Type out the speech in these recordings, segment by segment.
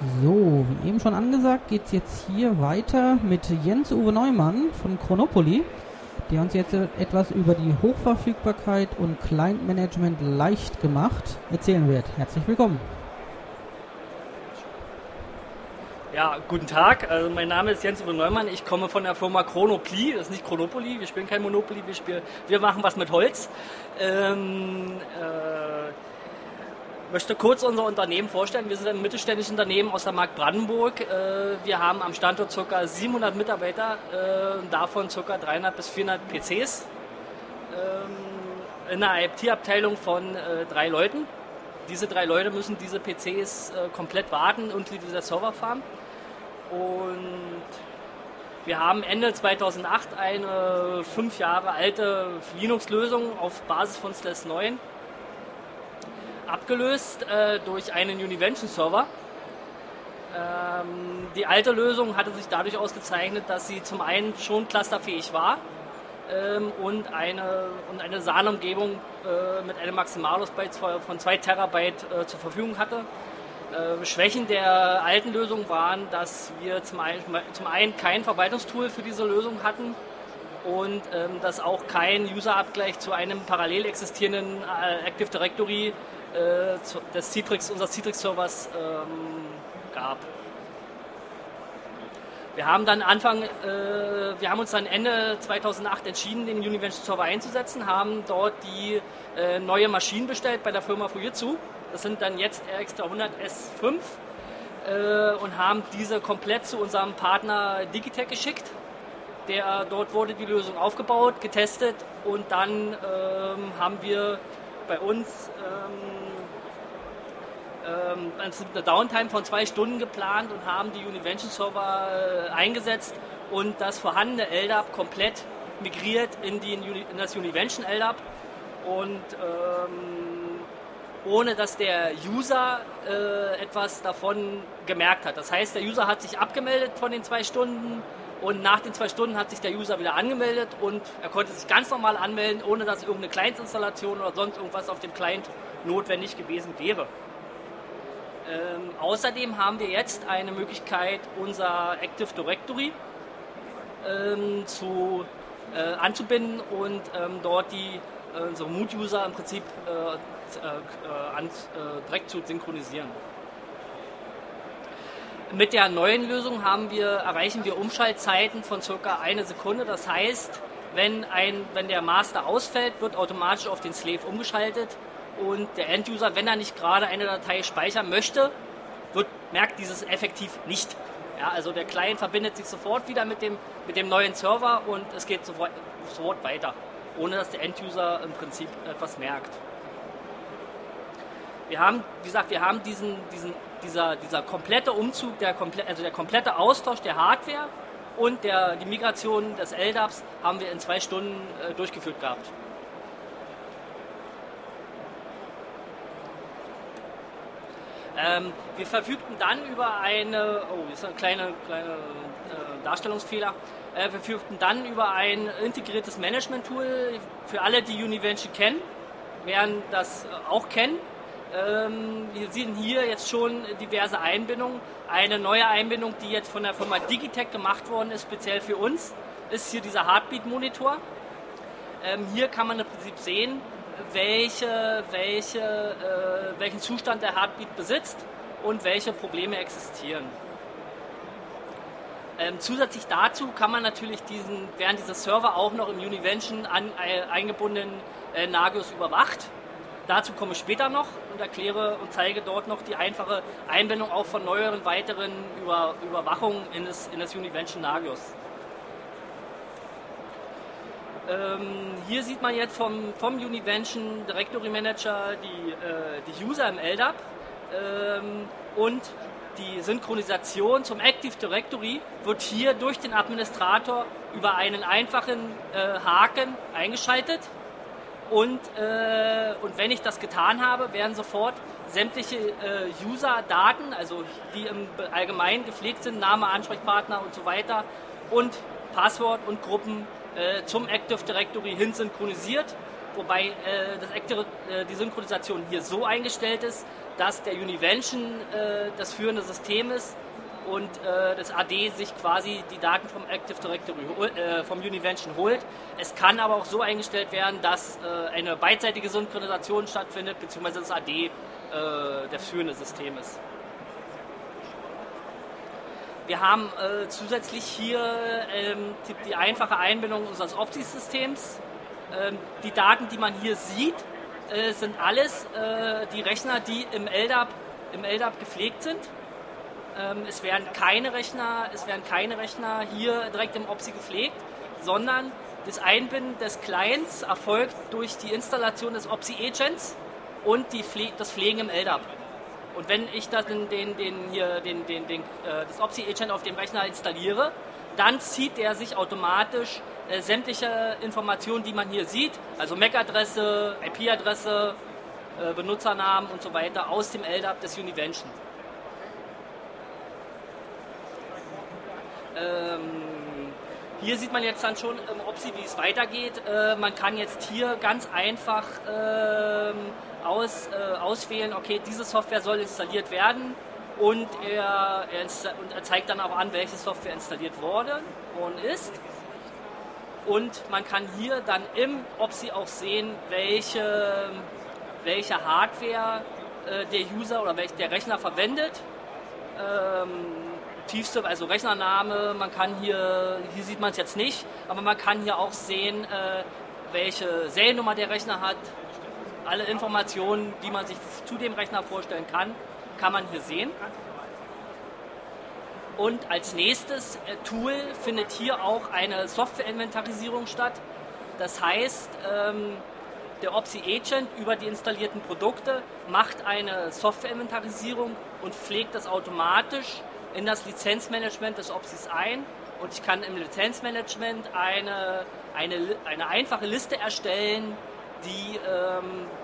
So, wie eben schon angesagt, geht es jetzt hier weiter mit Jens-Uwe Neumann von Chronopoli, der uns jetzt etwas über die Hochverfügbarkeit und Client Management leicht gemacht erzählen wird. Herzlich willkommen. Ja, guten Tag. Also mein Name ist Jens-Uwe Neumann. Ich komme von der Firma Chronopli. Das ist nicht Chronopoli. Wir spielen kein Monopoly. Wir, spielen, wir machen was mit Holz. Ähm, äh, möchte kurz unser Unternehmen vorstellen. Wir sind ein mittelständisches Unternehmen aus der Mark Brandenburg. Äh, wir haben am Standort ca. 700 Mitarbeiter, äh, davon ca. 300 bis 400 PCs. Ähm, in einer IT-Abteilung von äh, drei Leuten. Diese drei Leute müssen diese PCs komplett warten und dieser Serverfarm. Und wir haben Ende 2008 eine fünf Jahre alte Linux-Lösung auf Basis von SLS 9 abgelöst äh, durch einen Univention-Server. Ähm, die alte Lösung hatte sich dadurch ausgezeichnet, dass sie zum einen schon clusterfähig war ähm, und eine, und eine SAN-Umgebung äh, mit einem Maximalus-Byte von 2 Terabyte äh, zur Verfügung hatte. Äh, Schwächen der alten Lösung waren, dass wir zum einen, zum einen kein Verwaltungstool für diese Lösung hatten und ähm, dass auch kein User-Abgleich zu einem parallel existierenden äh, Active Directory äh, des Citrix, unseres Citrix-Servers ähm, gab. Wir haben dann Anfang, äh, wir haben uns dann Ende 2008 entschieden, den Univention Server einzusetzen, haben dort die äh, neue Maschinen bestellt bei der Firma Fujitsu. Das sind dann jetzt RX 300 S5 äh, und haben diese komplett zu unserem Partner Digitech geschickt. Der, dort wurde die Lösung aufgebaut, getestet und dann ähm, haben wir bei uns ähm, ähm, eine Downtime von zwei Stunden geplant und haben die Univention Server äh, eingesetzt und das vorhandene LDAP komplett migriert in, die, in das Univention LDAP und ähm, ohne dass der User äh, etwas davon gemerkt hat. Das heißt, der User hat sich abgemeldet von den zwei Stunden, und nach den zwei Stunden hat sich der User wieder angemeldet und er konnte sich ganz normal anmelden, ohne dass irgendeine Client-Installation oder sonst irgendwas auf dem Client notwendig gewesen wäre. Ähm, außerdem haben wir jetzt eine Möglichkeit, unser Active Directory ähm, zu, äh, anzubinden und ähm, dort die äh, unsere Mood-User im Prinzip äh, äh, äh an, äh, direkt zu synchronisieren. Mit der neuen Lösung wir, erreichen wir Umschaltzeiten von circa eine Sekunde. Das heißt, wenn, ein, wenn der Master ausfällt, wird automatisch auf den Slave umgeschaltet und der Enduser, wenn er nicht gerade eine Datei speichern möchte, wird, merkt dieses effektiv nicht. Ja, also der Client verbindet sich sofort wieder mit dem, mit dem neuen Server und es geht sofort, sofort weiter, ohne dass der Enduser im Prinzip etwas merkt. Wir haben, wie gesagt, wir haben diesen, diesen dieser, dieser komplette Umzug, der also der komplette Austausch der Hardware und der, die Migration des LDAPs haben wir in zwei Stunden äh, durchgeführt gehabt. Ähm, wir verfügten dann über eine, oh, ist ein kleiner kleine, äh, Darstellungsfehler. Äh, wir verfügten dann über ein integriertes Management-Tool für alle, die Univention kennen, werden das äh, auch kennen. Ähm, wir sehen hier jetzt schon diverse Einbindungen. Eine neue Einbindung, die jetzt von der Firma Digitech gemacht worden ist, speziell für uns, ist hier dieser Heartbeat-Monitor. Ähm, hier kann man im Prinzip sehen, welche, welche, äh, welchen Zustand der Heartbeat besitzt und welche Probleme existieren. Ähm, zusätzlich dazu kann man natürlich diesen, während dieser Server auch noch im Univention an, äh, eingebundenen äh, Nagios überwacht. Dazu komme ich später noch und erkläre und zeige dort noch die einfache Einbindung auch von neueren weiteren Über Überwachungen in das, in das Univention Nagios. Ähm, hier sieht man jetzt vom, vom Univention Directory Manager die, äh, die User im LDAP ähm, und die Synchronisation zum Active Directory wird hier durch den Administrator über einen einfachen äh, Haken eingeschaltet. Und, äh, und wenn ich das getan habe, werden sofort sämtliche äh, User-Daten, also die im Allgemeinen gepflegt sind, Name, Ansprechpartner und so weiter, und Passwort und Gruppen äh, zum Active Directory hin synchronisiert. Wobei äh, das Active, äh, die Synchronisation hier so eingestellt ist, dass der Univention äh, das führende System ist und äh, das AD sich quasi die Daten vom Active Directory äh, vom Univention holt. Es kann aber auch so eingestellt werden, dass eine beidseitige Synchronisation stattfindet, beziehungsweise das AD das führende System ist. Wir haben äh, zusätzlich hier ähm, die, einfache Einbindung unseres OPSI-Systems. Ähm, die Daten, die man hier sieht, äh, sind alles äh, die Rechner, die im LDAP, im LDAP gepflegt sind. Ähm, es werden keine Rechner, es werden keine Rechner hier direkt im OPSI gepflegt, sondern das Einbinden des Clients erfolgt durch die Installation des OPSI-Agents und die Pfle das Pflegen im LDAP. Und wenn ich das, den, den, den, hier, den, den, den, äh, das OPSI-Agent auf dem Rechner installiere, dann zieht er sich automatisch äh, sämtliche Informationen, die man hier sieht, also MAC-Adresse, IP-Adresse, äh, Benutzernamen und so weiter, aus dem LDAP des Univention. Ähm, hier sieht man jetzt dann schon im OPSI, wie es weitergeht. Äh, man kann jetzt hier ganz einfach ähm, aus, äh, auswählen, okay, diese Software soll installiert werden und er, er, und er zeigt dann auch an, welche Software installiert worden ist. Und man kann hier dann im OPSI auch sehen, welche, welche Hardware äh, der User oder welch, der Rechner verwendet. Ähm, tiefste, also Rechnername, man kann hier, hier sieht man es jetzt nicht, aber man kann hier auch sehen, äh, welche Seriennummer der Rechner hat. Alle Informationen, die man sich zu dem Rechner vorstellen kann, kann man hier sehen. Und als nächstes äh, Tool findet hier auch eine Software-Inventarisierung statt. Das heißt, ähm, der OPSI Agent über die installierten Produkte macht eine Software-Inventarisierung und pflegt das automatisch in das Lizenzmanagement des OPSIs ein. Und ich kann im Lizenzmanagement eine, eine, eine einfache Liste erstellen, die, ähm, äh,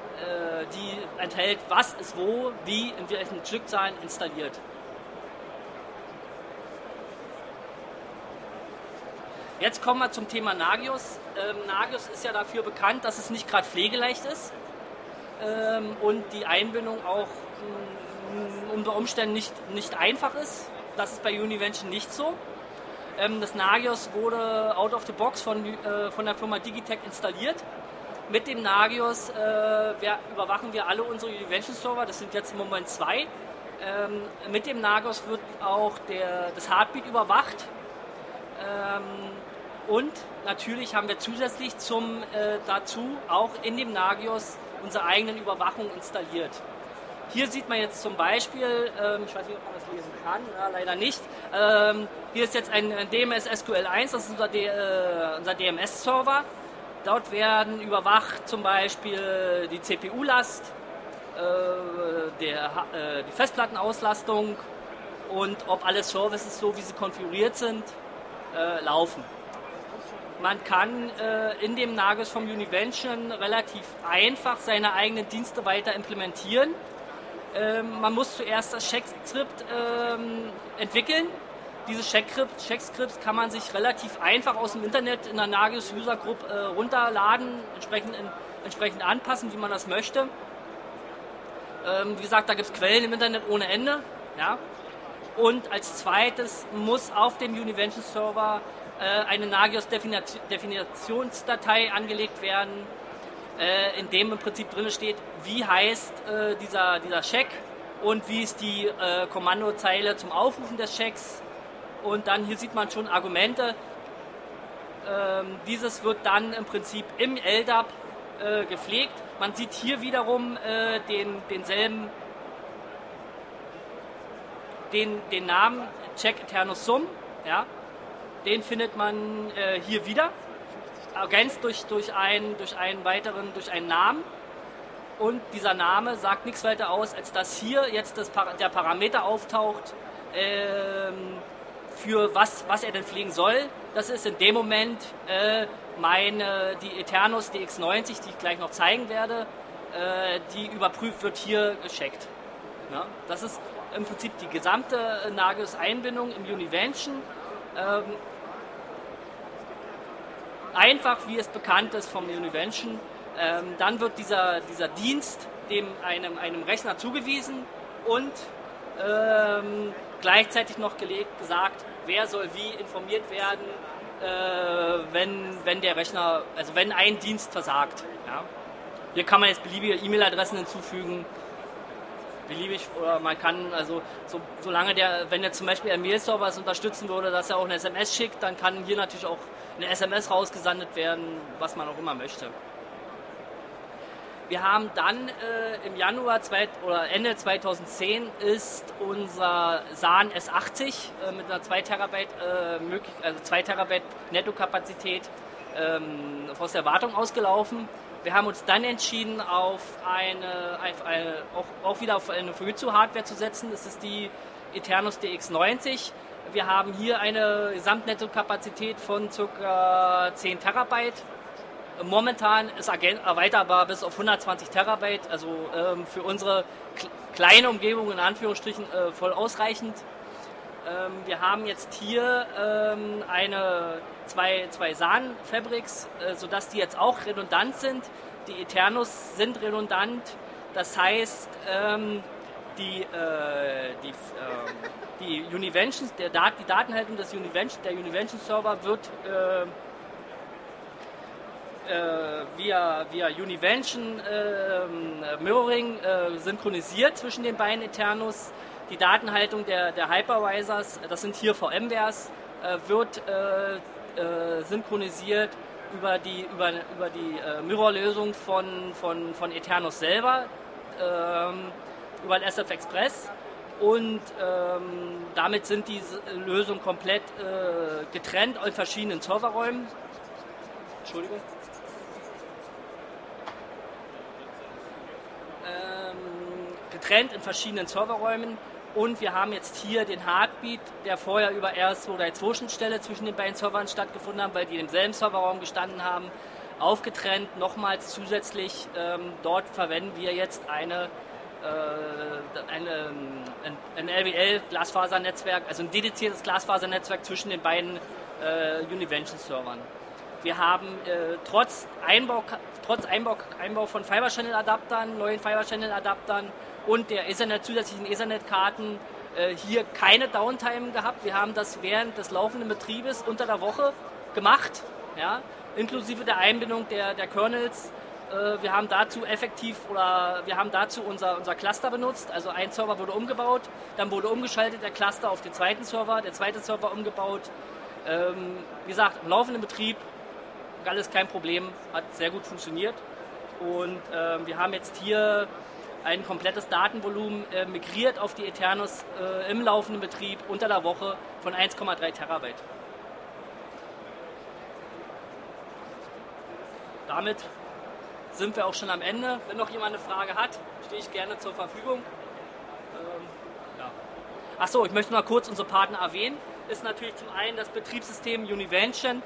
die enthält, was ist wo, wie, in welchen Stückzahlen installiert. Jetzt kommen wir zum Thema Nagios. Ähm, Nagios ist ja dafür bekannt, dass es nicht gerade pflegeleicht ist ähm, und die Einbindung auch mh, mm, unter Umständen nicht, nicht einfach ist. Das ist bei Univention nicht so. Ähm, das Nagios wurde out of the box von, äh, von der Firma Digitech installiert. Mit dem Nagios äh, wir, überwachen wir alle unsere Univention-Server, das sind jetzt im Moment zwei. Ähm, mit dem Nagios wird auch der, das Heartbeat überwacht. Ähm, und natürlich haben wir zusätzlich zum, äh, dazu auch in dem Nagios unsere eigenen Überwachung installiert. Hier sieht man jetzt zum Beispiel, ähm, ich weiß nicht, ob man das lesen kann, ja, leider nicht. Ähm, hier ist jetzt ein DMS SQL1, das ist unser, äh, unser DMS-Server. Dort werden überwacht zum Beispiel die CPU-Last, äh, äh, die Festplattenauslastung und ob alle Services, so wie sie konfiguriert sind, äh, laufen. Man kann äh, in dem Nagus vom Univention relativ einfach seine eigenen Dienste weiter implementieren. Ähm, man muss zuerst das Check-Skript ähm, entwickeln. Dieses Check-Skript kann man sich relativ einfach aus dem Internet in der Nagios User Group äh, runterladen, entsprechend, in, entsprechend anpassen, wie man das möchte. Ähm, wie gesagt, da gibt es Quellen im Internet ohne Ende. Ja? Und als zweites muss auf dem Univention Server äh, eine Nagios-Definitionsdatei angelegt werden, äh, in dem im Prinzip drin steht, wie heißt äh, dieser, dieser Check und wie ist die äh, Kommandozeile zum Aufrufen des Checks. Und dann hier sieht man schon Argumente. Ähm, dieses wird dann im Prinzip im LDAP äh, gepflegt. Man sieht hier wiederum äh, den, denselben den, den Namen Check Eternus Sum. Ja, den findet man äh, hier wieder, ergänzt durch, durch, einen, durch einen weiteren, durch einen Namen. Und dieser Name sagt nichts weiter aus, als dass hier jetzt das, der Parameter auftaucht, ähm, für was, was er denn fliegen soll. Das ist in dem Moment äh, meine, die Eternus DX90, die ich gleich noch zeigen werde, äh, die überprüft wird, hier gescheckt. Ja, das ist im Prinzip die gesamte Nagios-Einbindung im Univention. Ähm, einfach wie es bekannt ist vom Univention. Ähm, dann wird dieser, dieser Dienst dem einem, einem Rechner zugewiesen und ähm, gleichzeitig noch gesagt, wer soll wie informiert werden, äh, wenn, wenn der Rechner, also wenn ein Dienst versagt. Ja. Hier kann man jetzt beliebige E-Mail-Adressen hinzufügen, beliebig, oder man kann, also so, solange der, wenn er zum Beispiel ein Mail-Server es unterstützen würde, dass er auch eine SMS schickt, dann kann hier natürlich auch eine SMS rausgesandet werden, was man auch immer möchte. Wir haben dann äh, im Januar zwei, oder Ende 2010 ist unser SAN S80 äh, mit einer 2 Terabyte, äh, möglich, also 2 Terabyte Nettokapazität ähm, aus der Wartung ausgelaufen. Wir haben uns dann entschieden, auf eine, auf eine auch, auch, wieder auf eine Fujitsu-Hardware zu setzen. Das ist die Eternus DX90. Wir haben hier eine Gesamtnetzokapazität von ca. 10 Terabyte Momentan ist erweiterbar bis auf 120 Terabyte, also ähm, für unsere kleine Umgebung in Anführungsstrichen äh, voll ausreichend. Ähm, wir haben jetzt hier ähm, eine, zwei, zwei SAN-Fabrics, äh, sodass die jetzt auch redundant sind. Die Eternus sind redundant, das heißt, ähm, die, äh, die, ähm, die Univentions, der Dat die Datenhaltung des Univention, der Univention Server wird äh, äh, via, via Univention äh, Mirroring äh, synchronisiert zwischen den beiden Eternus. Die Datenhaltung der, der Hypervisors, das sind hier VMwares, äh, wird äh, äh, synchronisiert über die, über, über die Mirror-Lösung von, von, von Eternus selber, ähm, über den SF Express. Und ähm, damit sind diese Lösungen komplett getrennt in verschiedenen Serverräumen. Entschuldigung. Getrennt in verschiedenen Serverräumen. Und wir haben jetzt hier den Heartbeat, der vorher über RS2 oder 2 Schnittstelle zwischen den beiden Servern stattgefunden hat, weil die im selben Serverraum gestanden haben, aufgetrennt, nochmals zusätzlich. Ähm, dort verwenden wir jetzt eine, äh, eine, ein, ein LWL-Glasfasernetzwerk, also ein dediziertes Glasfasernetzwerk zwischen den beiden äh, Univention-Servern. Wir haben äh, trotz, Einbau, trotz Einbau, Einbau von Fiber Channel Adaptern, neuen Fiber Channel Adaptern und der Ethernet, zusätzlichen Ethernet-Karten äh, hier keine Downtime gehabt. Wir haben das während des laufenden Betriebes unter der Woche gemacht, ja, inklusive der Einbindung der, der Kernels. Äh, wir haben dazu effektiv oder wir haben dazu unser, unser Cluster benutzt. Also ein Server wurde umgebaut, dann wurde umgeschaltet der Cluster auf den zweiten Server, der zweite Server umgebaut. Ähm, wie gesagt, im laufenden Betrieb alles kein Problem, hat sehr gut funktioniert. Und äh, wir haben jetzt hier ein komplettes Datenvolumen äh, migriert auf die Eternus äh, im laufenden Betrieb unter der Woche von 1,3 Terabyte. Damit sind wir auch schon am Ende. Wenn noch jemand eine Frage hat, stehe ich gerne zur Verfügung. Ähm, ja. Achso, ich möchte noch kurz unsere Partner erwähnen. Ist natürlich zum einen das Betriebssystem Univention,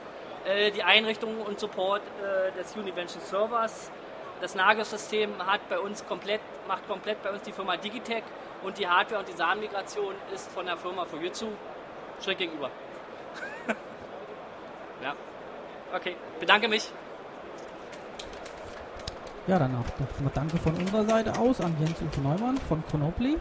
die Einrichtung und Support äh, des Univention Servers, das Nagelsystem hat bei uns komplett, macht komplett bei uns die Firma Digitech und die Hardware und die Sahnmigration ist von der Firma Fujitsu schräg gegenüber. ja. Okay, bedanke mich. Ja, dann auch noch Danke von unserer Seite aus an Jens-Uwe Neumann von Konopli.